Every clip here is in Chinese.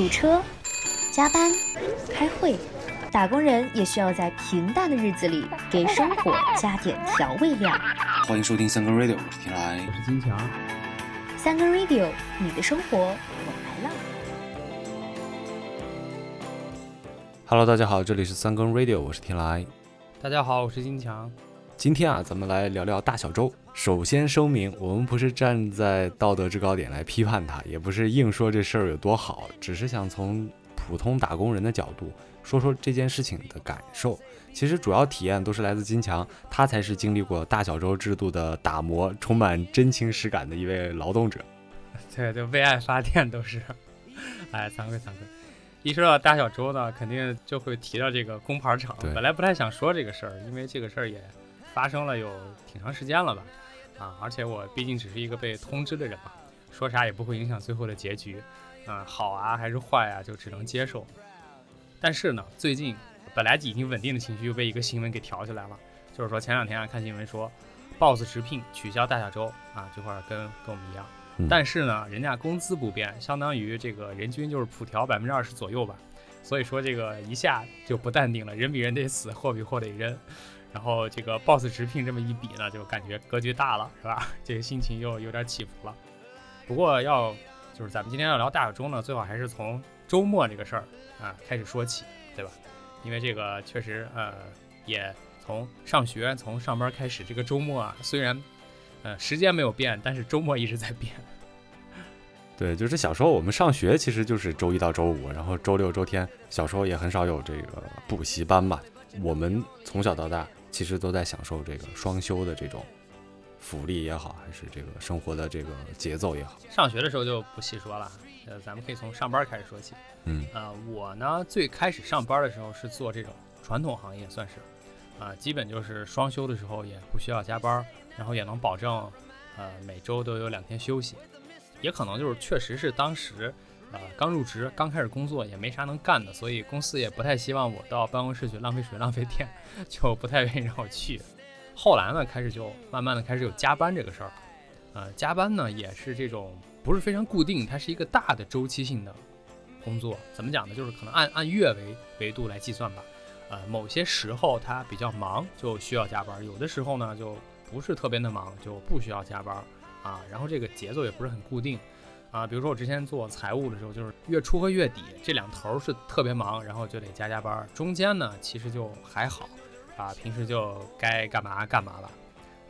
堵车、加班、开会，打工人也需要在平淡的日子里给生活加点调味料。欢迎收听三更 radio，我是天来，我是金强。三更 radio，你的生活我来了。Hello，大家好，这里是三更 radio，我是天来。大家好，我是金强。今天啊，咱们来聊聊大小周。首先声明，我们不是站在道德制高点来批判他，也不是硬说这事儿有多好，只是想从普通打工人的角度说说这件事情的感受。其实主要体验都是来自金强，他才是经历过大小周制度的打磨，充满真情实感的一位劳动者。对，就为爱发电都是。哎，惭愧惭愧。一说到大小周呢，肯定就会提到这个工牌厂。本来不太想说这个事儿，因为这个事儿也发生了有挺长时间了吧。啊，而且我毕竟只是一个被通知的人嘛，说啥也不会影响最后的结局。啊，好啊还是坏啊，就只能接受。但是呢，最近本来已经稳定的情绪又被一个新闻给挑起来了，就是说前两天啊看新闻说，BOSS 直聘取消大小周啊，这块儿跟跟我们一样。嗯但是呢，人家工资不变，相当于这个人均就是普调百分之二十左右吧。所以说这个一下就不淡定了，人比人得死，货比货得扔。然后这个 boss 直聘这么一比呢，就感觉格局大了，是吧？这个心情又有点起伏了。不过要就是咱们今天要聊大小周呢，最好还是从周末这个事儿啊开始说起，对吧？因为这个确实呃也从上学从上班开始，这个周末啊虽然呃时间没有变，但是周末一直在变。对，就是小时候我们上学其实就是周一到周五，然后周六周天，小时候也很少有这个补习班嘛。我们从小到大其实都在享受这个双休的这种福利也好，还是这个生活的这个节奏也好。上学的时候就不细说了，呃，咱们可以从上班开始说起。嗯，呃，我呢最开始上班的时候是做这种传统行业，算是，啊、基本就是双休的时候也不需要加班，然后也能保证，呃，每周都有两天休息。也可能就是确实是当时，呃，刚入职，刚开始工作也没啥能干的，所以公司也不太希望我到办公室去浪费水、浪费电，就不太愿意让我去。后来呢，开始就慢慢的开始有加班这个事儿，呃，加班呢也是这种不是非常固定，它是一个大的周期性的工作。怎么讲呢？就是可能按按月为维度来计算吧。呃，某些时候它比较忙，就需要加班；有的时候呢，就不是特别的忙，就不需要加班啊。然后这个节奏也不是很固定啊。比如说我之前做财务的时候，就是月初和月底这两头是特别忙，然后就得加加班。中间呢，其实就还好啊，平时就该干嘛干嘛了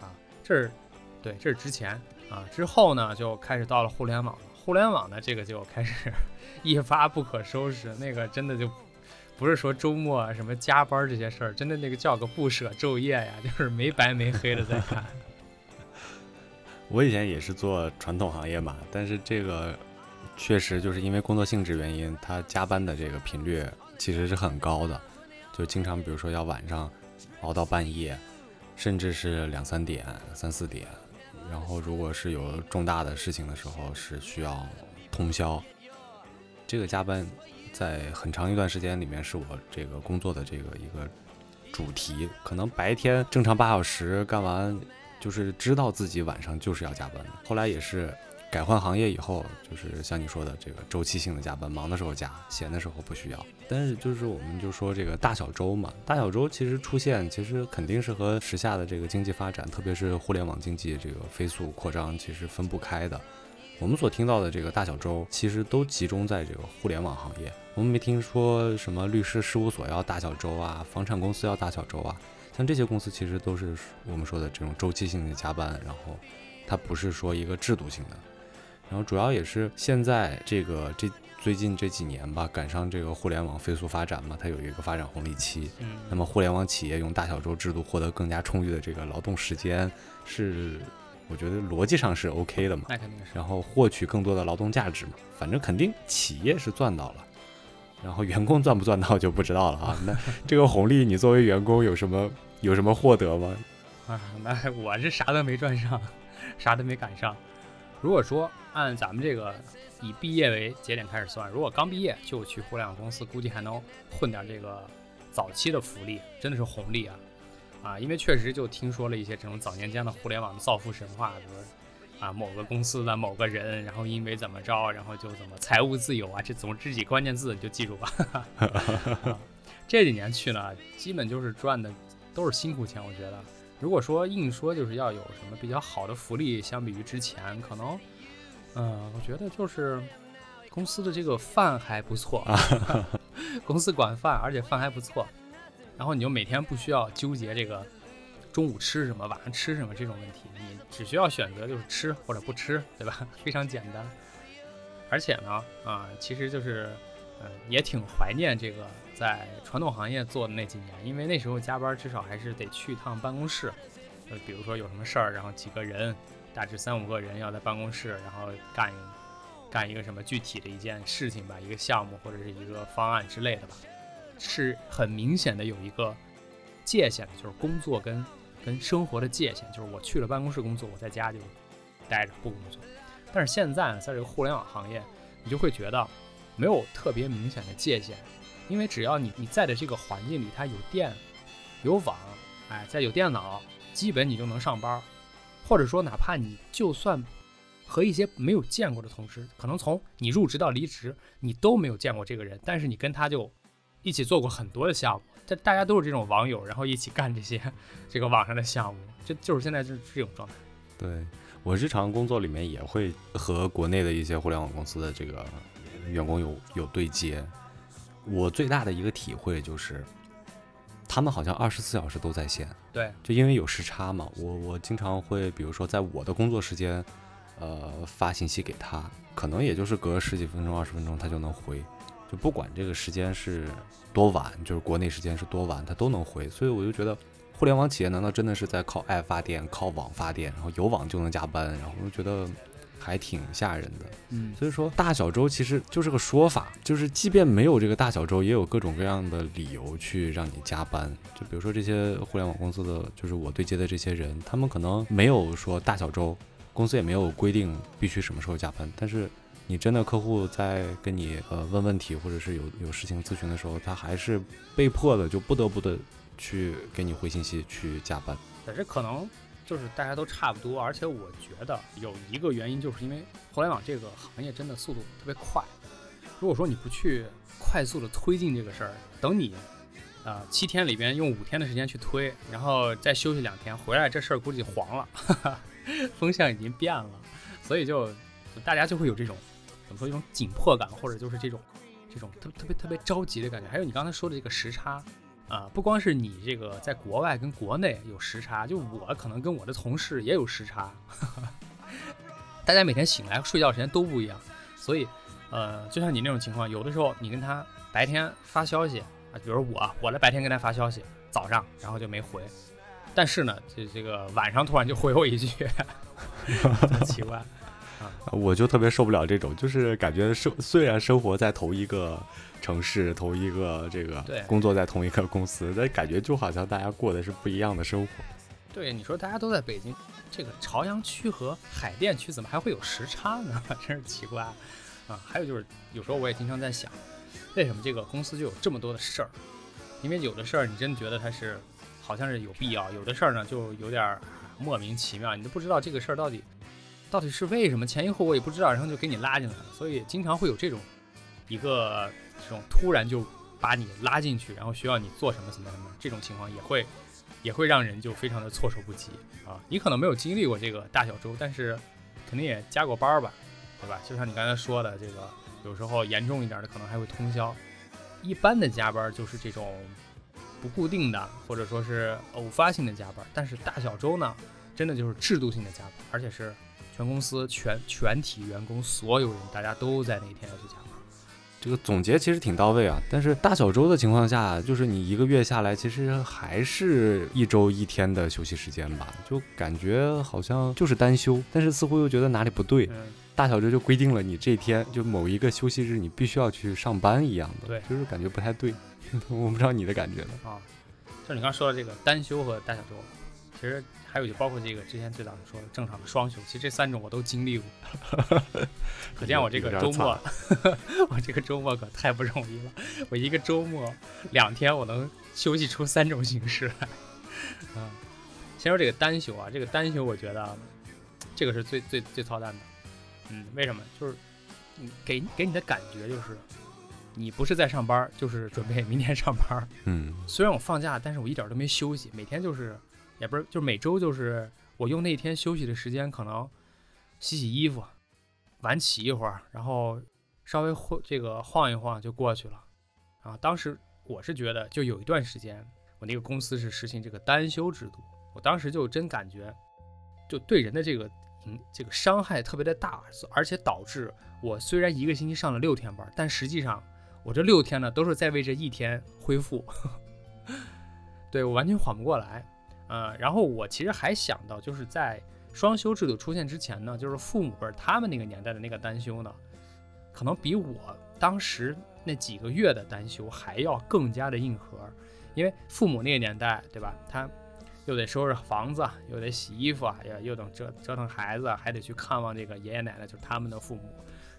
啊。这是对，这是之前啊。之后呢，就开始到了互联网。互联网呢，这个就开始 一发不可收拾，那个真的就不是说周末什么加班这些事儿，真的那个叫个不舍昼夜呀，就是没白没黑的在干。我以前也是做传统行业嘛，但是这个确实就是因为工作性质原因，他加班的这个频率其实是很高的，就经常比如说要晚上熬到半夜，甚至是两三点、三四点，然后如果是有重大的事情的时候，是需要通宵。这个加班在很长一段时间里面是我这个工作的这个一个主题，可能白天正常八小时干完。就是知道自己晚上就是要加班的。后来也是改换行业以后，就是像你说的这个周期性的加班，忙的时候加，闲的时候不需要。但是就是我们就说这个大小周嘛，大小周其实出现，其实肯定是和时下的这个经济发展，特别是互联网经济这个飞速扩张，其实分不开的。我们所听到的这个大小周，其实都集中在这个互联网行业。我们没听说什么律师事务所要大小周啊，房产公司要大小周啊。像这些公司其实都是我们说的这种周期性的加班，然后它不是说一个制度性的，然后主要也是现在这个这最近这几年吧，赶上这个互联网飞速发展嘛，它有一个发展红利期。嗯，那么互联网企业用大小周制度获得更加充裕的这个劳动时间，是我觉得逻辑上是 OK 的嘛。那肯定是。然后获取更多的劳动价值嘛，反正肯定企业是赚到了。然后员工赚不赚到就不知道了啊。那这个红利，你作为员工有什么有什么获得吗？啊，那我是啥都没赚上，啥都没赶上。如果说按咱们这个以毕业为节点开始算，如果刚毕业就去互联网公司，估计还能混点这个早期的福利，真的是红利啊！啊，因为确实就听说了一些这种早年间的互联网的造富神话，比如啊某个公司的某个人，然后因为怎么着，然后就怎么财务自由啊，这总这几关键字你就记住吧。这几年去呢，基本就是赚的都是辛苦钱，我觉得。如果说硬说就是要有什么比较好的福利，相比于之前，可能，嗯，我觉得就是公司的这个饭还不错，公司管饭，而且饭还不错，然后你就每天不需要纠结这个中午吃什么、晚上吃什么这种问题，你只需要选择就是吃或者不吃，对吧？非常简单。而且呢，啊，其实就是，嗯，也挺怀念这个。在传统行业做的那几年，因为那时候加班至少还是得去一趟办公室，呃，比如说有什么事儿，然后几个人，大致三五个人要在办公室，然后干干一个什么具体的一件事情吧，一个项目或者是一个方案之类的吧，是很明显的有一个界限的，就是工作跟跟生活的界限，就是我去了办公室工作，我在家就待着不工作。但是现在在这个互联网行业，你就会觉得没有特别明显的界限。因为只要你你在的这个环境里，它有电，有网，哎，再有电脑，基本你就能上班。或者说，哪怕你就算和一些没有见过的同事，可能从你入职到离职，你都没有见过这个人，但是你跟他就一起做过很多的项目，这大家都是这种网友，然后一起干这些这个网上的项目，这就是现在就是这种状态。对我日常工作里面也会和国内的一些互联网公司的这个员工有有对接。我最大的一个体会就是，他们好像二十四小时都在线。对，就因为有时差嘛。我我经常会，比如说在我的工作时间，呃，发信息给他，可能也就是隔十几分钟、二十分钟他就能回，就不管这个时间是多晚，就是国内时间是多晚，他都能回。所以我就觉得，互联网企业难道真的是在靠爱发电、靠网发电，然后有网就能加班？然后我就觉得。还挺吓人的，嗯，所以说大小周其实就是个说法，就是即便没有这个大小周，也有各种各样的理由去让你加班。就比如说这些互联网公司的，就是我对接的这些人，他们可能没有说大小周，公司也没有规定必须什么时候加班，但是你真的客户在跟你呃问问题或者是有有事情咨询的时候，他还是被迫的就不得不的去给你回信息去加班。可是可能。就是大家都差不多，而且我觉得有一个原因，就是因为互联网这个行业真的速度特别快。如果说你不去快速的推进这个事儿，等你，呃，七天里边用五天的时间去推，然后再休息两天回来，这事儿估计黄了，风向已经变了，所以就大家就会有这种怎么说一种紧迫感，或者就是这种这种特特别特别着急的感觉。还有你刚才说的这个时差。啊，不光是你这个在国外跟国内有时差，就我可能跟我的同事也有时差，大家每天醒来睡觉时间都不一样，所以，呃，就像你那种情况，有的时候你跟他白天发消息啊，比如我，我在白天跟他发消息，早上然后就没回，但是呢，这这个晚上突然就回我一句，很奇怪。我就特别受不了这种，就是感觉生虽然生活在同一个城市，同一个这个工作在同一个公司，但感觉就好像大家过的是不一样的生活。对，你说大家都在北京，这个朝阳区和海淀区怎么还会有时差呢？真是奇怪啊！还有就是，有时候我也经常在想，为什么这个公司就有这么多的事儿？因为有的事儿你真觉得它是好像是有必要，有的事儿呢就有点莫名其妙，你都不知道这个事儿到底。到底是为什么前因后果也不知道，然后就给你拉进来了，所以经常会有这种一个这种突然就把你拉进去，然后需要你做什么什么什么这种情况，也会也会让人就非常的措手不及啊。你可能没有经历过这个大小周，但是肯定也加过班吧，对吧？就像你刚才说的，这个有时候严重一点的可能还会通宵。一般的加班就是这种不固定的，或者说是偶发性的加班，但是大小周呢，真的就是制度性的加班，而且是。全公司全全体员工所有人，大家都在那天要去加班。这个总结其实挺到位啊，但是大小周的情况下，就是你一个月下来，其实还是一周一天的休息时间吧，就感觉好像就是单休，但是似乎又觉得哪里不对。大小周就规定了你这天就某一个休息日，你必须要去上班一样的，对，就是感觉不太对。我不知道你的感觉呢？啊，就你刚说的这个单休和大小周，其实。还有就包括这个之前最早说的正常的双休，其实这三种我都经历过，可见我这个周末，我这个周末可太不容易了。我一个周末两天我能休息出三种形式来。嗯，先说这个单休啊，这个单休我觉得这个是最最最操蛋的。嗯，为什么？就是你给给你的感觉就是，你不是在上班，就是准备明天上班。嗯虽然我放假，但是我一点都没休息，每天就是，也不是，就每周就是我用那天休息的时间，可能洗洗衣服，晚起一会儿，然后稍微晃这个晃一晃就过去了。啊，当时我是觉得，就有一段时间，我那个公司是实行这个单休制度，我当时就真感觉，就对人的这个嗯这个伤害特别的大，而且导致我虽然一个星期上了六天班，但实际上我这六天呢都是在为这一天恢复。对我完全缓不过来，呃，然后我其实还想到，就是在双休制度出现之前呢，就是父母辈儿他们那个年代的那个单休呢，可能比我当时那几个月的单休还要更加的硬核，因为父母那个年代，对吧？他又得收拾房子，又得洗衣服啊，又又等折折腾孩子，还得去看望这个爷爷奶奶，就是他们的父母。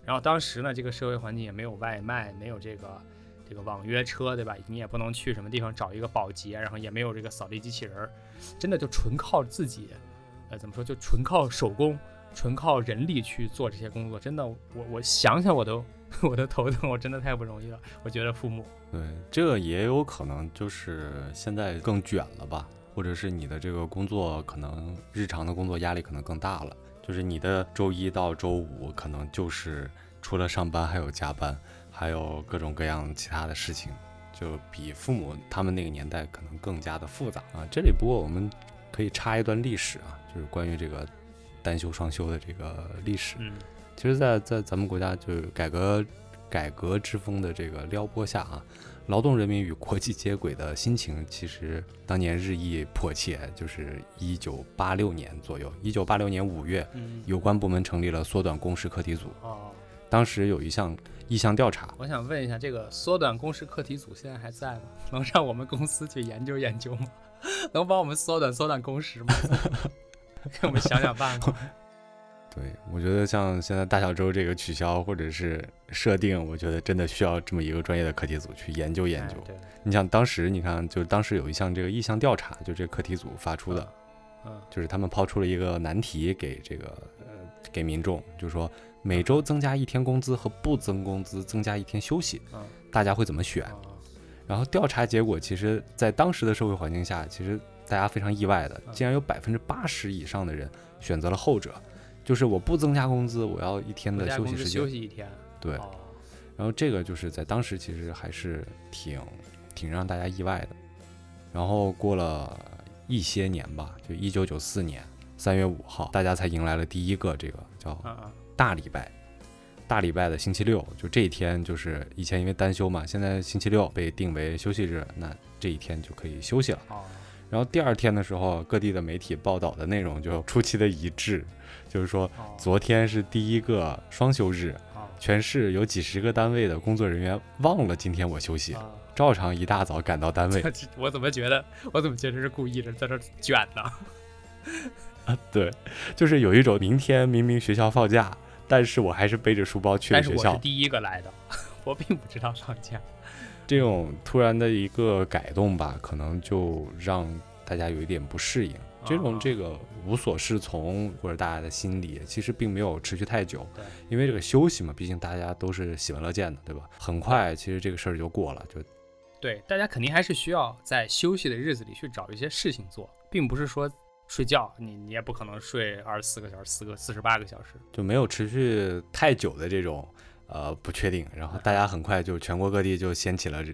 然后当时呢，这个社会环境也没有外卖，没有这个这个网约车，对吧？你也不能去什么地方找一个保洁，然后也没有这个扫地机器人儿，真的就纯靠自己，呃，怎么说？就纯靠手工，纯靠人力去做这些工作。真的，我我想想我都我都头疼，我真的太不容易了。我觉得父母，对，这个也有可能就是现在更卷了吧，或者是你的这个工作可能日常的工作压力可能更大了，就是你的周一到周五可能就是除了上班还有加班，还有各种各样其他的事情，就比父母他们那个年代可能更加的复杂啊。这里不过我们可以插一段历史啊，就是关于这个单休双休的这个历史。嗯其实在，在咱们国家就是改革改革之风的这个撩拨下啊，劳动人民与国际接轨的心情，其实当年日益迫切。就是一九八六年左右，一九八六年五月，嗯，有关部门成立了缩短工时课题组。哦，当时有一项意向调查，我想问一下，这个缩短工时课题组现在还在吗？能让我们公司去研究研究吗？能帮我们缩短缩短工时吗？给我们想想办法。对我觉得像现在大小周这个取消或者是设定，我觉得真的需要这么一个专业的课题组去研究研究。哎，你想当时你看，就当时有一项这个意向调查，就这个课题组发出的。嗯，就是他们抛出了一个难题给这个呃给民众，就是说每周增加一天工资和不增工资增加一天休息，嗯大家会怎么选？嗯然后调查结果其实，在当时的社会环境下，其实大家非常意外的，嗯竟然有百分之八十以上的人选择了后者，就是我不增加工资，我要一天的休息时间。休息一天。对，哦然后这个就是在当时其实还是挺挺让大家意外的。然后过了一些年吧，就一九九四年三月五号，大家才迎来了第一个这个叫大礼拜。大礼拜的星期六，就这一天就是以前因为单休嘛，现在星期六被定为休息日，那这一天就可以休息了。哦然后第二天的时候，各地的媒体报道的内容就出奇的一致，就是说哦昨天是第一个双休日，哦全市有几十个单位的工作人员忘了今天我休息，啊照常一大早赶到单位。我怎么觉得我怎么觉得是故意的，在这儿卷呢？啊对，就是有一种明天明明学校放假，但是我还是背着书包去了学校，但是我是第一个来的，我并不知道放假。这种突然的一个改动吧，可能就让大家有一点不适应。这种啊这个无所适从或者大家的心理，其实并没有持续太久，因为这个休息嘛，毕竟大家都是喜闻乐见的，对吧？很快，其实这个事儿就过了，就对，大家肯定还是需要在休息的日子里去找一些事情做，并不是说睡觉，你你也不可能睡二十四个小时、四个四十八个小时。就没有持续太久的这种呃不确定，然后大家很快就全国各地就掀起了这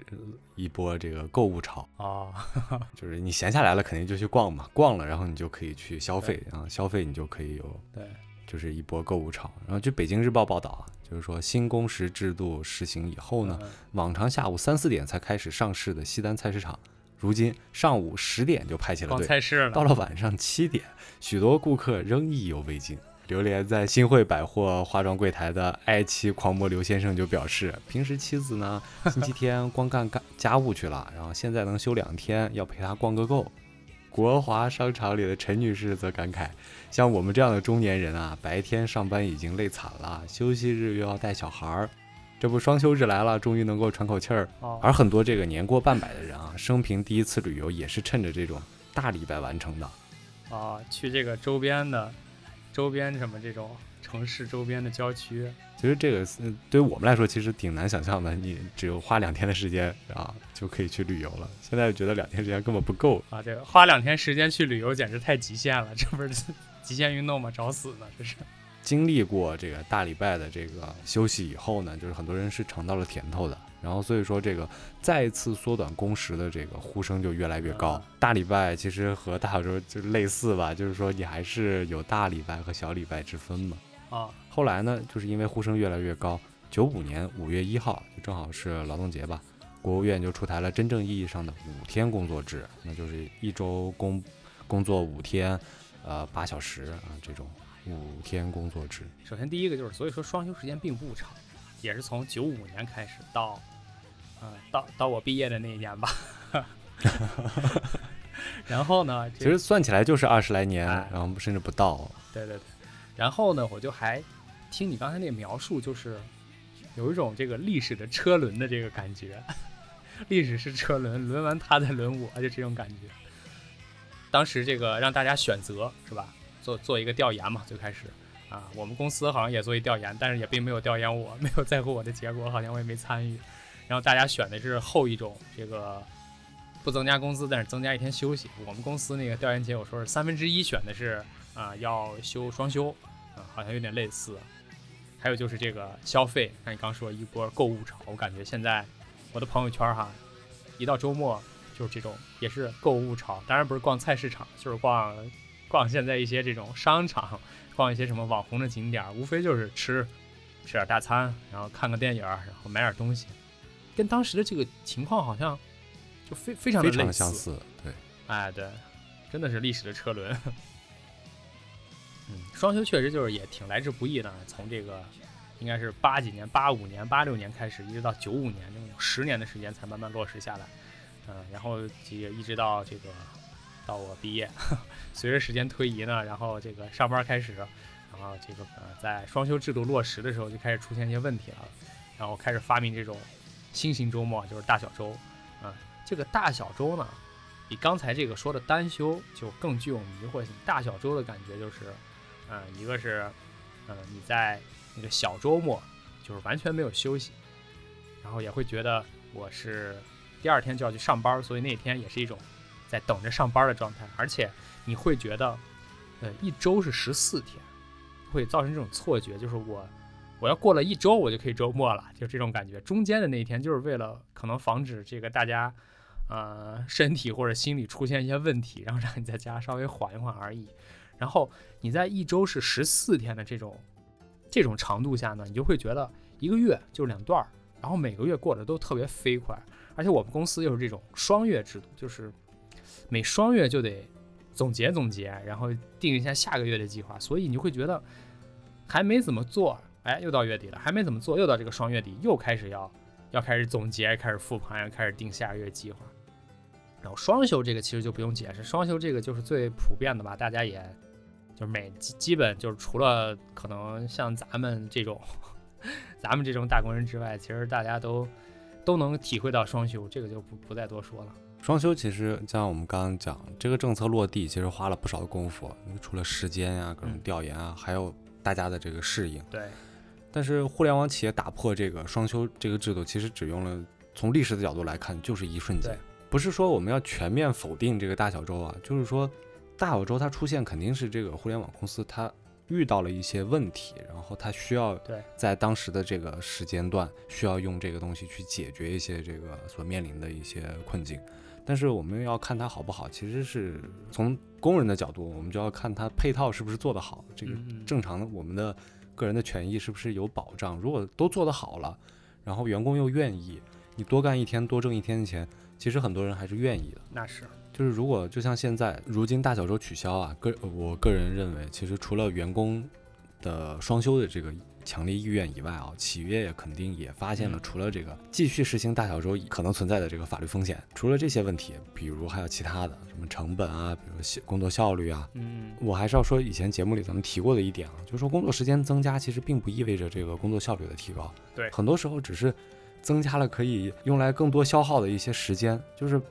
一波这个购物潮，哦，就是你闲下来了肯定就去逛嘛，逛了然后你就可以去消费，然后消费你就可以有对，就是一波购物潮。然后据北京日报报道啊，就是说新工时制度实行以后呢，嗯。往常下午三四点才开始上市的西单菜市场，如今上午十点就排起了逛队，菜市了，到了晚上七点，许多顾客仍意犹未尽。流连在新会百货化妆柜台的爱妻狂魔刘先生就表示，平时妻子呢 星期天光干干家务去了，然后现在能休两天，要陪她逛个够。国华商场里的陈女士则感慨，像我们这样的中年人啊，白天上班已经累惨了，休息日又要带小孩儿，这不双休日来了，终于能够喘口气儿。哦，而很多这个年过半百的人啊，生平第一次旅游也是趁着这种大礼拜完成的。啊，去这个周边的周边什么这种城市周边的郊区。其实这个嗯对于我们来说，其实挺难想象的。你只有花两天的时间啊，就可以去旅游了。现在觉得两天时间根本不够。啊，这个花两天时间去旅游简直太极限了，这不是极限运动吗？找死呢，这是。经历过这个大礼拜的这个休息以后呢，就是很多人是尝到了甜头的。然后所以说这个再次缩短工时的这个呼声就越来越高。大礼拜其实和大小周就类似吧，就是说你还是有大礼拜和小礼拜之分嘛。啊，后来呢，就是因为呼声越来越高，九五年五月一号就正好是劳动节吧，国务院就出台了真正意义上的五天工作制，那就是一周工工作五天，呃八小时啊这种五天工作制。首先第一个就是，所以说双休时间并不长，也是从九五年开始到，呃到到我毕业的那一年吧。然后呢，其实算起来就是二十来年，哎然后甚至不到。对对对，然后呢，我就还听你刚才那个描述，就是有一种这个历史的车轮的这个感觉，历史是车轮，轮完他再轮我，就这种感觉。当时这个让大家选择是吧？做做一个调研嘛，最开始啊，我们公司好像也做一调研，但是也并没有调研我，没有在乎我的结果，好像我也没参与。然后大家选的是后一种，这个不增加工资，但是增加一天休息。我们公司那个调研结果说是三分之一选的是啊、要休双休，啊、好像有点类似。还有就是这个消费，像你刚说一波购物潮，我感觉现在我的朋友圈哈，一到周末就是这种也是购物潮，当然不是逛菜市场，就是逛逛现在一些这种商场，逛一些什么网红的景点，无非就是吃吃点大餐，然后看个电影，然后买点东西，跟当时的这个情况好像就非非常的非常相似，对，哎，对，真的是历史的车轮。嗯，双休确实就是也挺来之不易的，从这个应该是八几年、八五年、八六年开始，一直到九五年，这种十年的时间才慢慢落实下来。嗯，然后也一直到这个到我毕业，随着时间推移呢，然后这个上班开始，然后这个呃在双休制度落实的时候就开始出现一些问题了，然后开始发明这种新型周末，就是大小周。啊、这个大小周呢，比刚才这个说的单休就更具有迷惑性。大小周的感觉就是，嗯、一个是，嗯、你在那个小周末就是完全没有休息，然后也会觉得我是第二天就要去上班，所以那天也是一种在等着上班的状态，而且你会觉得，呃，一周是十四天，会造成这种错觉，就是我我要过了一周我就可以周末了，就这种感觉。中间的那一天就是为了可能防止这个大家。呃，身体或者心理出现一些问题，然后让你在家稍微缓一缓而已。然后你在一周是十四天的这种这种长度下呢，你就会觉得一个月就是两段儿，然后每个月过得都特别飞快。而且我们公司又是这种双月制度，就是每双月就得总结总结，然后定一下下个月的计划，所以你会觉得还没怎么做，哎，又到月底了，还没怎么做，又到这个双月底，又开始要要开始总结，开始复盘，要开始定下个月计划。然后双休这个其实就不用解释，双休这个就是最普遍的吧，大家也就是每基基本就是除了可能像咱们这种 咱们这种打工人之外，其实大家都都能体会到双休，这个就不不再多说了。双休其实像我们刚刚讲，这个政策落地其实花了不少的功夫，除了时间啊、各种嗯调研啊，还有大家的这个适应。对，但是互联网企业打破这个双休这个制度，其实只用了从历史的角度来看，就是一瞬间。不是说我们要全面否定这个大小周啊，就是说大小周它出现肯定是这个互联网公司它遇到了一些问题，然后它需要在当时的这个时间段需要用这个东西去解决一些这个所面临的一些困境。但是我们要看它好不好，其实是从工人的角度，我们就要看它配套是不是做得好，这个正常的我们的个人的权益是不是有保障。如果都做得好了，然后员工又愿意，你多干一天多挣一天的钱，其实很多人还是愿意的。那是就是如果就像现在，如今大小周取消啊，个我个人认为，其实除了员工的双休的这个强烈意愿以外啊，企业也肯定也发现了，嗯除了这个继续实行大小周可能存在的这个法律风险，除了这些问题，比如还有其他的什么成本啊，比如工作效率啊，嗯我还是要说以前节目里咱们提过的一点啊，就是说工作时间增加其实并不意味着这个工作效率的提高，对很多时候只是增加了可以用来更多消耗的一些时间，就是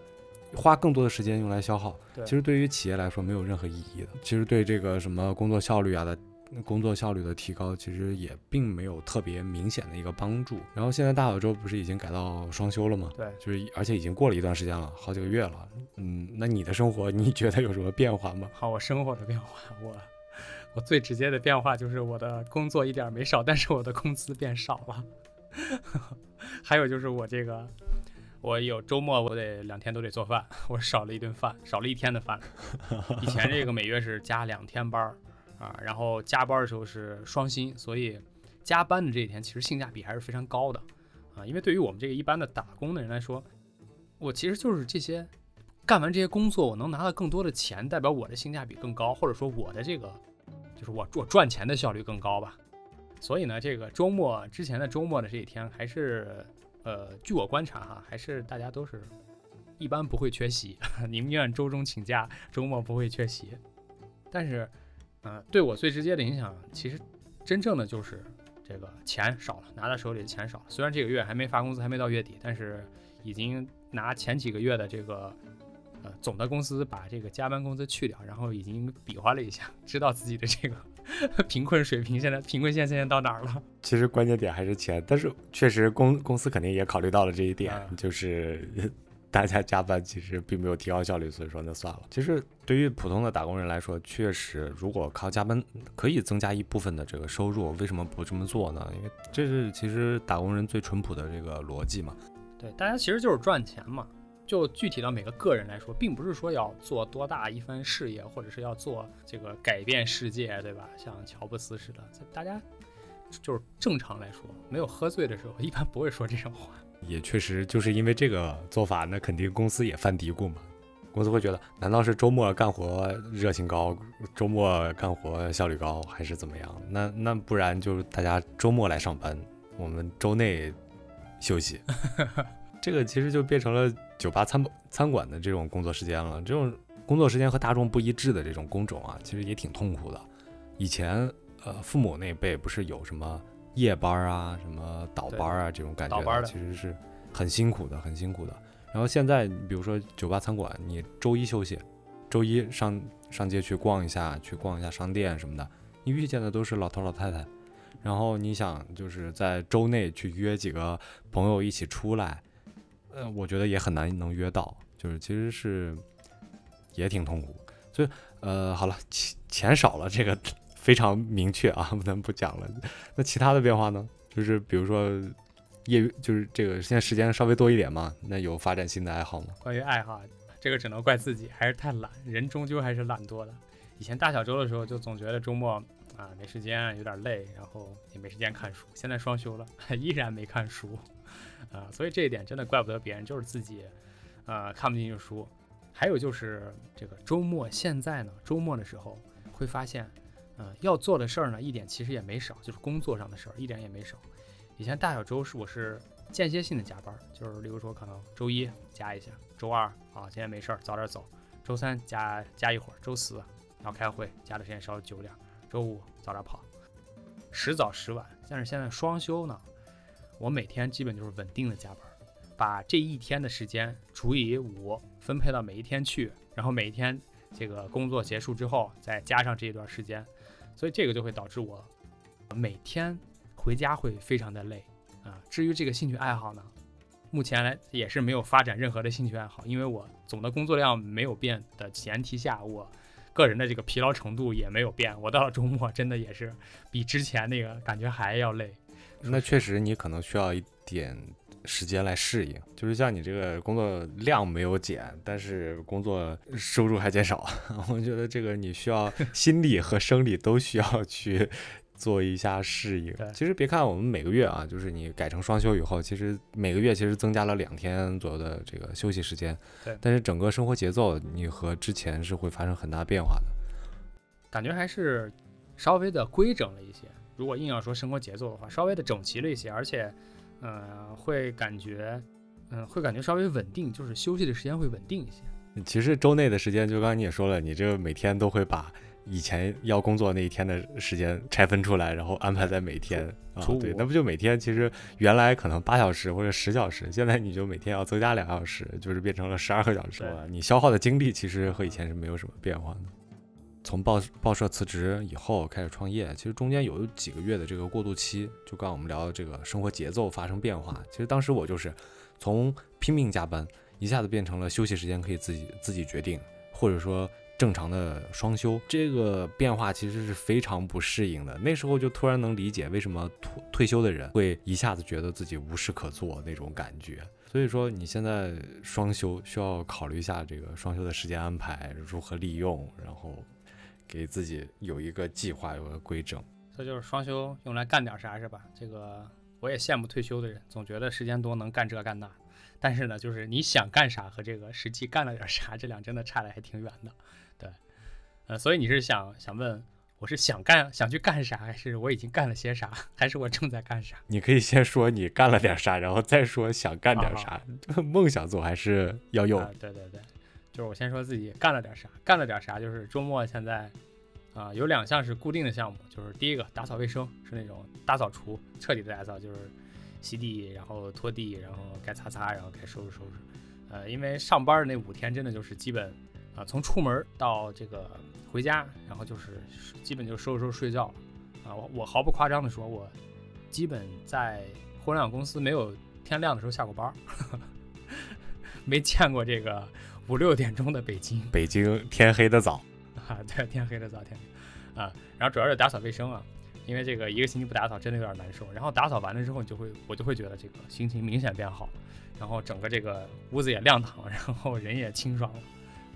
花更多的时间用来消耗。对其实对于企业来说没有任何意义的。其实对这个什么工作效率啊的工作效率的提高，其实也并没有特别明显的一个帮助。然后现在大小周不是已经改到双休了吗？对，就是而且已经过了一段时间了，好几个月了。嗯，那你的生活你觉得有什么变化吗？好，我生活的变化，我我最直接的变化就是我的工作一点没少，但是我的工资变少了。还有就是我这个。我有周末，我得两天都得做饭，我少了一顿饭，少了一天的饭。以前这个每月是加两天班儿啊，然后加班的时候是双薪，所以加班的这一天其实性价比还是非常高的啊。因为对于我们这个一般的打工的人来说，我其实就是这些干完这些工作，我能拿到更多的钱，代表我的性价比更高，或者说我的这个就是我我赚钱的效率更高吧。所以呢，这个周末之前的周末的这一天还是。呃，据我观察哈，还是大家都是一般不会缺席，宁愿周中请假，周末不会缺席。但是，呃，对我最直接的影响，其实真正的就是这个钱少了，拿到手里的钱少了。虽然这个月还没发工资，还没到月底，但是已经拿前几个月的这个呃总的工资把这个加班工资去掉，然后已经比划了一下，知道自己的这个。贫困水平现在贫困线现在到哪儿了？其实关键点还是钱，但是确实公公司肯定也考虑到了这一点，就是 大家加班其实并没有提高效率，所以说那算了。其实对于普通的打工人来说，确实如果靠加班可以增加一部分的这个收入，为什么不这么做呢？因为这是其实打工人最淳朴的这个逻辑嘛。对，大家其实就是赚钱嘛。就具体到每个个人来说，并不是说要做多大一番事业，或者是要做这个改变世界，对吧？像乔布斯似的，大家就是正常来说，没有喝醉的时候，一般不会说这种话。也确实就是因为这个做法，那肯定公司也犯嘀咕嘛。公司会觉得，难道是周末干活热情高，周末干活效率高，还是怎么样？那那不然就是大家周末来上班，我们周内休息。这个其实就变成了酒吧餐餐馆的这种工作时间了。这种工作时间和大众不一致的这种工种啊，其实也挺痛苦的。以前呃，父母那辈不是有什么夜班啊、什么倒班啊这种感觉的，其实是很辛苦的，很辛苦的。然后现在，比如说酒吧餐馆，你周一休息，周一上上街去逛一下，去逛一下商店什么的，你遇见的都是老头老太太。然后你想就是在周内去约几个朋友一起出来。呃，我觉得也很难能约到，就是其实是也挺痛苦，所以呃，好了，钱钱少了，这个非常明确啊，不能不讲了。那其他的变化呢？就是比如说业余，就是这个现在时间稍微多一点嘛，那有发展新的爱好吗？关于爱好，这个只能怪自己，还是太懒，人终究还是懒惰的。以前大小周的时候，就总觉得周末啊没时间，有点累，然后也没时间看书。现在双休了，依然没看书。啊，所以这一点真的怪不得别人，就是自己，呃，看不进去书。还有就是这个周末，现在呢，周末的时候会发现，嗯，要做的事儿呢，一点其实也没少，就是工作上的事儿一点也没少。以前大小周是我是间歇性的加班，就是例如说可能周一加一下，周二啊今天没事儿早点走，周三加加一会儿，周四要开会加的时间稍微久点，周五早点跑，时早时晚。但是现在双休呢。我每天基本就是稳定的加班，把这一天的时间除以五，分配到每一天去，然后每一天这个工作结束之后再加上这一段时间，所以这个就会导致我每天回家会非常的累啊。至于这个兴趣爱好呢，目前来也是没有发展任何的兴趣爱好，因为我总的工作量没有变的前提下，我个人的这个疲劳程度也没有变，我到了周末真的也是比之前那个感觉还要累。那确实，你可能需要一点时间来适应。就是像你这个工作量没有减，但是工作收入还减少，我觉得这个你需要 心理和生理都需要去做一下适应。其实别看我们每个月啊，就是你改成双休以后，其实每个月其实增加了两天左右的这个休息时间。对。但是整个生活节奏，你和之前是会发生很大变化的。感觉还是稍微的规整了一些。如果硬要说生活节奏的话，稍微的整齐了一些，而且，呃，会感觉，嗯，会感觉稍微稳定，就是休息的时间会稳定一些。其实周内的时间，就刚刚你也说了，你这个每天都会把以前要工作那一天的时间拆分出来，然后安排在每天啊。对，那不就每天其实原来可能八小时或者十小时，现在你就每天要增加两小时，就是变成了十二个小时了。你消耗的精力其实和以前是没有什么变化的。从报报社辞职以后开始创业，其实中间有几个月的这个过渡期，就刚我们聊的这个生活节奏发生变化。其实当时我就是从拼命加班，一下子变成了休息时间可以自己自己决定，或者说。正常的双休，这个变化其实是非常不适应的。那时候就突然能理解为什么退退休的人会一下子觉得自己无事可做那种感觉。所以说，你现在双休需要考虑一下这个双休的时间安排如何利用，然后给自己有一个计划，有个规整。这就是双休用来干点啥是吧？这个 我也羡慕退休的人，总觉得时间多能干这干那。但是呢，就是你想干啥和这个实际干了点啥，这俩真的差的还挺远的。对，呃，所以你是想想问，我是想干想去干啥，还是我已经干了些啥，还是我正在干啥？你可以先说你干了点啥，然后再说想干点啥。梦想总还是要有？对对对，就是我先说自己干了点啥，干了点啥，就是周末现在啊有两项是固定的项目，就是第一个打扫卫生，是那种大扫除，彻底的打扫，就是吸地，然后拖地，然后该擦擦，然后该收拾收拾。呃，因为上班的那五天真的就是基本。啊，从出门到这个回家，然后就是基本就收拾收拾睡觉了。啊，我我毫不夸张的说，我基本在互联网公司没有天亮的时候下过班，没见过这个五六点钟的北京。北京天黑的早 啊，对，天黑的早，天啊。然后主要是打扫卫生啊，因为这个一个星期不打扫真的有点难受。然后打扫完了之后，你就会我就会觉得这个心情明显变好，然后整个这个屋子也亮堂，然后人也清爽了。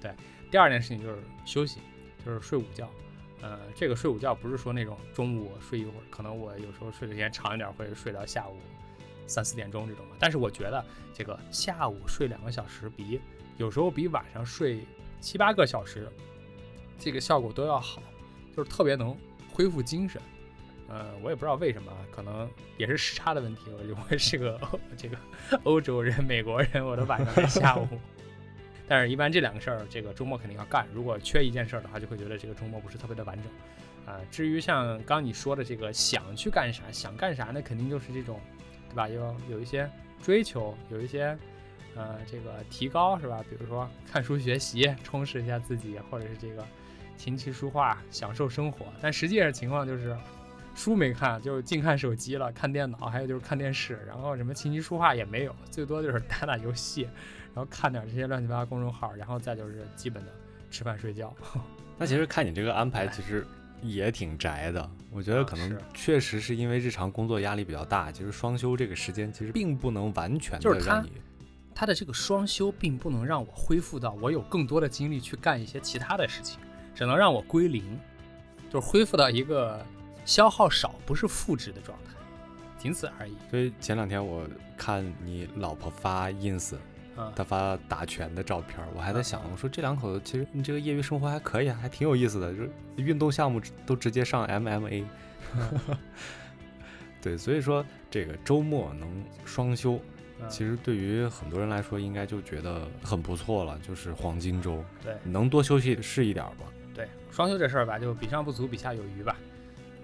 对，第二件事情就是休息，就是睡午觉。呃，这个睡午觉不是说那种中午睡一会儿，可能我有时候睡的时间长一点，会睡到下午三四点钟这种嘛。但是我觉得这个下午睡两个小时，比有时候比晚上睡七八个小时，这个效果都要好，就是特别能恢复精神。呃，我也不知道为什么，可能也是时差的问题。我我是个这个 欧洲人、美国人，我的晚上下午。但是，一般这两个事儿，这个周末肯定要干。如果缺一件事儿的话，就会觉得这个周末不是特别的完整。啊，至于像刚你说的这个想去干啥，想干啥，那肯定就是这种，对吧？有有一些追求，有一些，呃，这个提高，是吧？比如说看书学习，充实一下自己，或者是这个琴棋书画，享受生活。但实际上情况就是，书没看，就净看手机了，看电脑，还有就是看电视，然后什么琴棋书画也没有，最多就是 打打游戏。然后看点这些乱七八糟公众号，然后再就是基本的吃饭睡觉。那其实看你这个安排，其实也挺宅的。我觉得可能确实是因为日常工作压力比较大，其实双休这个时间其实并不能完全的让你。他的这个双休并不能让我恢复到我有更多的精力去干一些其他的事情，只能让我归零，就是恢复到一个消耗少不是负值的状态，仅此而已。所以前两天我看你老婆发 ins。她发打拳的照片，我还在想，我说这两口子其实你这个业余生活还可以啊，还挺有意思的，就是运动项目都直接上 MMA。对，所以说这个周末能双休，其实对于很多人来说应该就觉得很不错了，就是黄金周。对，能多休息是一点吧。对，双休这事儿吧，就比上不足，比下有余吧。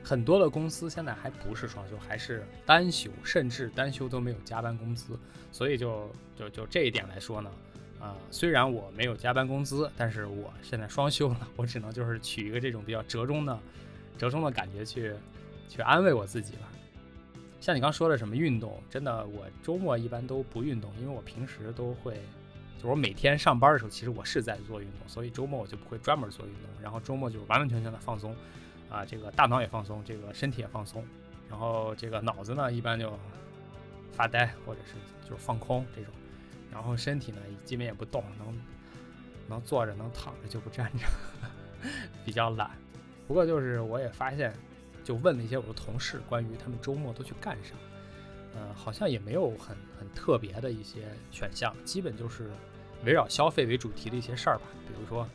很多的公司现在还不是双休，还是单休，甚至单休都没有加班工资。所以就就就这一点来说呢，啊，虽然我没有加班工资，但是我现在双休了，我只能就是取一个这种比较折中的、折中的感觉去去安慰我自己吧。像你刚说的什么运动，真的我周末一般都不运动，因为我平时都会，就我每天上班的时候，其实我是在做运动，所以周末我就不会专门做运动，然后周末就完完全全的放松。啊，这个大脑也放松，这个身体也放松，然后这个脑子呢，一般就发呆或者是就是放空这种，然后身体呢，基本也不动，能能坐着，能躺着就不站着，比较懒。不过就是我也发现，就问了一些我的同事关于他们周末都去干啥，呃，好像也没有很很特别的一些选项，基本就是围绕消费为主题的一些事儿吧，比如说。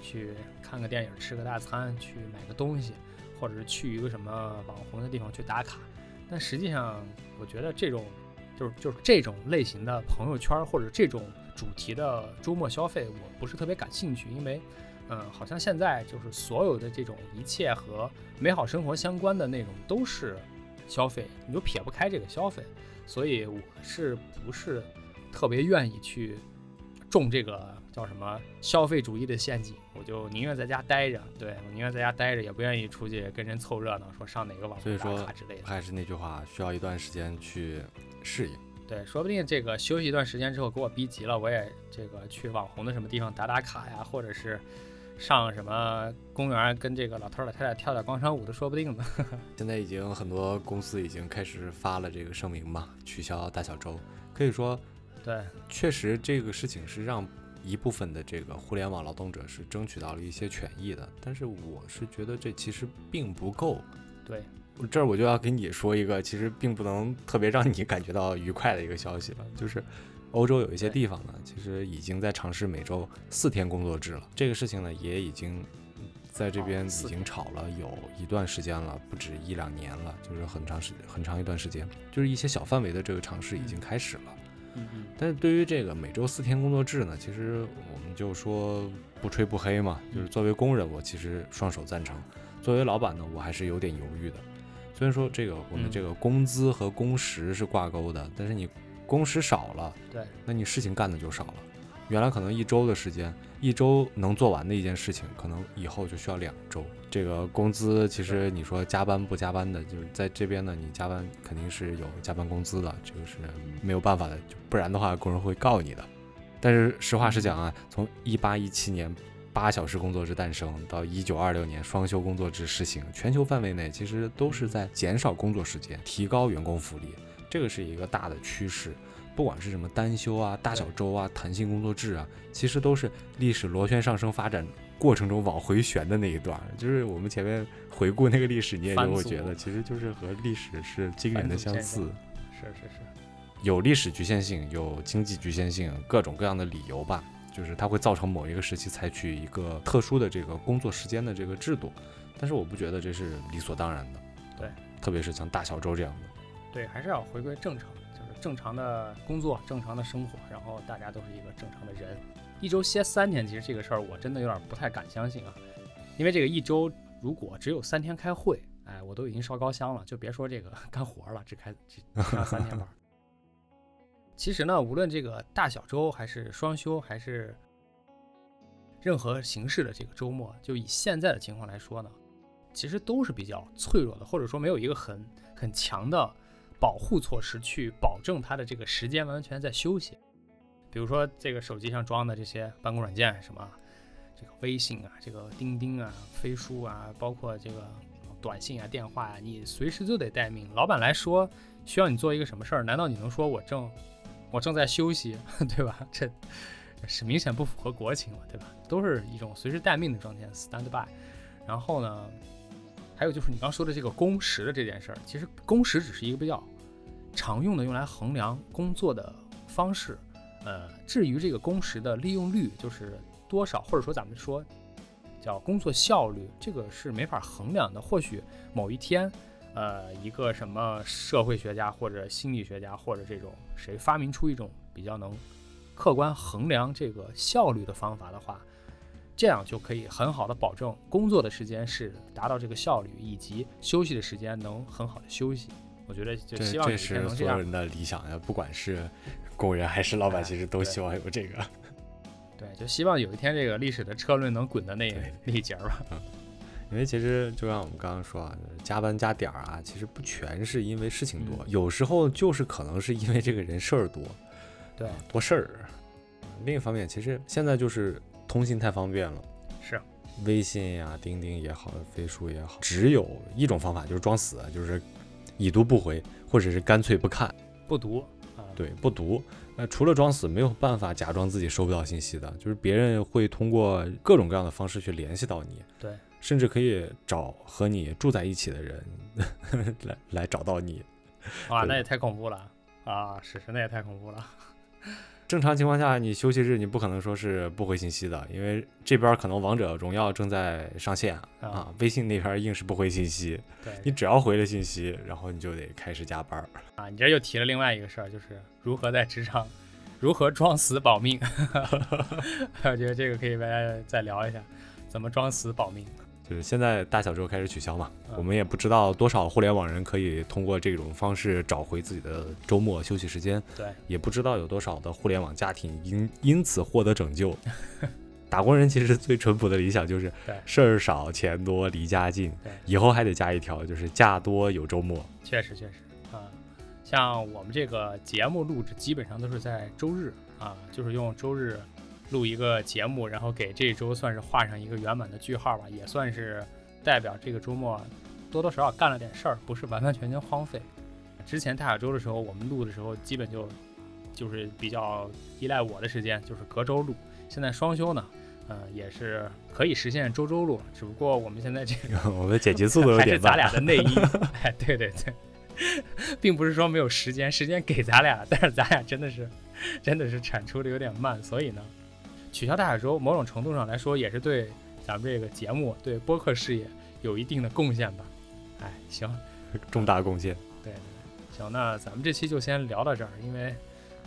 去看个电影，吃个大餐，去买个东西，或者是去一个什么网红的地方去打卡。但实际上，我觉得这种就是就是这种类型的朋友圈或者这种主题的周末消费，我不是特别感兴趣。因为，嗯，好像现在就是所有的这种一切和美好生活相关的内容都是消费，你就撇不开这个消费。所以我是不是特别愿意去？中这个叫什么消费主义的陷阱，我就宁愿在家待着，对我宁愿在家待着，也不愿意出去跟人凑热闹，说上哪个网红打卡之类的。还是那句话，需要一段时间去适应。对，说不定这个休息一段时间之后给我逼急了，我也这个去网红的什么地方打打卡呀，或者是上什么公园跟这个老头老太太跳跳广场舞都说不定呢。现在已经很多公司已经开始发了这个声明嘛，取消大小周，可以说，对，确实这个事情是让一部分的这个互联网劳动者是争取到了一些权益的，但是我是觉得这其实并不够。对。这儿我就要跟你说一个，其实并不能特别让你感觉到愉快的一个消息了，就是欧洲有一些地方呢，其实已经在尝试每周四天工作制了。这个事情呢，也已经在这边已经吵了有一段时间了，不止一两年了，就是很长时很长一段时间，就是一些小范围的这个尝试已经开始了。但是对于这个每周四天工作制呢，其实我们就说不吹不黑嘛，就是作为工人，我其实双手赞成；作为老板呢，我还是有点犹豫的。虽然说这个我们这个工资和工时是挂钩的，但是你工时少了，对，那你事情干的就少了。原来可能一周的时间，一周能做完的一件事情，可能以后就需要两周。这个工资其实你说加班不加班的，就是在这边呢，你加班肯定是有加班工资的，这个是没有办法的，不然的话工人会告你的。但是实话实讲啊，从一八一七年。八小时工作制诞生到一九二六年双休工作制实行，全球范围内其实都是在减少工作时间，提高员工福利，这个是一个大的趋势。不管是什么单休啊、大小周啊、弹性工作制啊，其实都是历史螺旋上升发展过程中往回旋的那一段。就是我们前面回顾那个历史，你也就会觉得，其实就是和历史是惊人的相似。是是是，有历史局限性，有经济局限性，各种各样的理由吧。就是它会造成某一个时期采取一个特殊的这个工作时间的这个制度，但是我不觉得这是理所当然的。对，特别是像大小周这样的。对，还是要回归正常，就是正常的工作、正常的生活，然后大家都是一个正常的人。一周歇三天，其实这个事儿我真的有点不太敢相信啊，因为这个一周如果只有三天开会，哎，我都已经烧高香了，就别说这个 干活了，只开只上三天班。其实呢，无论这个大小周还是双休，还是任何形式的这个周末，就以现在的情况来说呢，其实都是比较脆弱的，或者说没有一个很很强的保护措施去保证它的这个时间完全在休息。比如说这个手机上装的这些办公软件，什么这个微信啊，这个钉钉啊，飞书啊，包括这个短信啊、电话啊，你随时都得待命。老板来说需要你做一个什么事儿，难道你能说我正？我正在休息，对吧？这是明显不符合国情了，对吧？都是一种随时待命的状态，stand by。然后呢，还有就是你刚说的这个工时的这件事儿，其实工时只是一个比较常用的用来衡量工作的方式。呃，至于这个工时的利用率，就是多少，或者说咱们说叫工作效率，这个是没法衡量的。或许某一天。呃，一个什么社会学家或者心理学家或者这种谁发明出一种比较能客观衡量这个效率的方法的话，这样就可以很好的保证工作的时间是达到这个效率，以及休息的时间能很好的休息。我觉得就希望这是所有人的理想呀，不管是工人还是老板，其实都希望有这个。对，就希望有一天这个历史的车轮能滚到那那一节吧。嗯因为其实就像我们刚刚说啊，加班加点儿啊，其实不全是因为事情多，有时候就是可能是因为这个人事儿多，对，多事儿。另一方面，其实现在就是通信太方便了，是，微信呀、钉钉也好、飞书也好，只有一种方法就是装死，就是已读不回，或者是干脆不看、不读。对，不读。那除了装死，没有办法假装自己收不到信息的，就是别人会通过各种各样的方式去联系到你。对。甚至可以找和你住在一起的人 来来找到你，哇，那也太恐怖了啊！是是，那也太恐怖了。正常情况下，你休息日你不可能说是不回信息的，因为这边可能王者荣耀正在上线啊，微信那边硬是不回信息。对，你只要回了信息，然后你就得开始加班啊。你这又提了另外一个事儿，就是如何在职场如何装死保命。我觉得这个可以大家再聊一下，怎么装死保命。就是现在大小周开始取消嘛，嗯我们也不知道多少互联网人可以通过这种方式找回自己的周末休息时间，对，也不知道有多少的互联网家庭因因此获得拯救。打工人其实最淳朴的理想就是事儿少钱多离家近对，以后还得加一条就是假多有周末。确实确实啊，像我们这个节目录制基本上都是在周日啊，就是用周日录一个节目，然后给这一周算是画上一个圆满的句号吧，也算是代表这个周末多多少少干了点事儿，不是完完全全荒废。之前大小周的时候，我们录的时候基本就就是比较依赖我的时间，就是隔周录。现在双休呢，呃，也是可以实现周周录，只不过我们现在这个 我们的剪辑速度有还是咱点慢。俩的内因。哎，对对对，并不是说没有时间，时间给咱俩，但是咱俩真的是真的是产出的有点慢，所以呢，取消大海周某种程度上来说也是对咱们这个节目对播客事业有一定的贡献吧。哎，行，重大贡献。对对对，行，那咱们这期就先聊到这儿，因为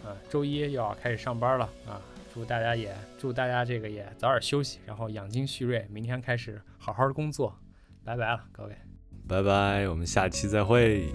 呃周一又要开始上班了啊。祝大家也祝大家这个也早点休息，然后养精蓄锐，明天开始好好的工作。拜拜了，各位。拜拜，我们下期再会。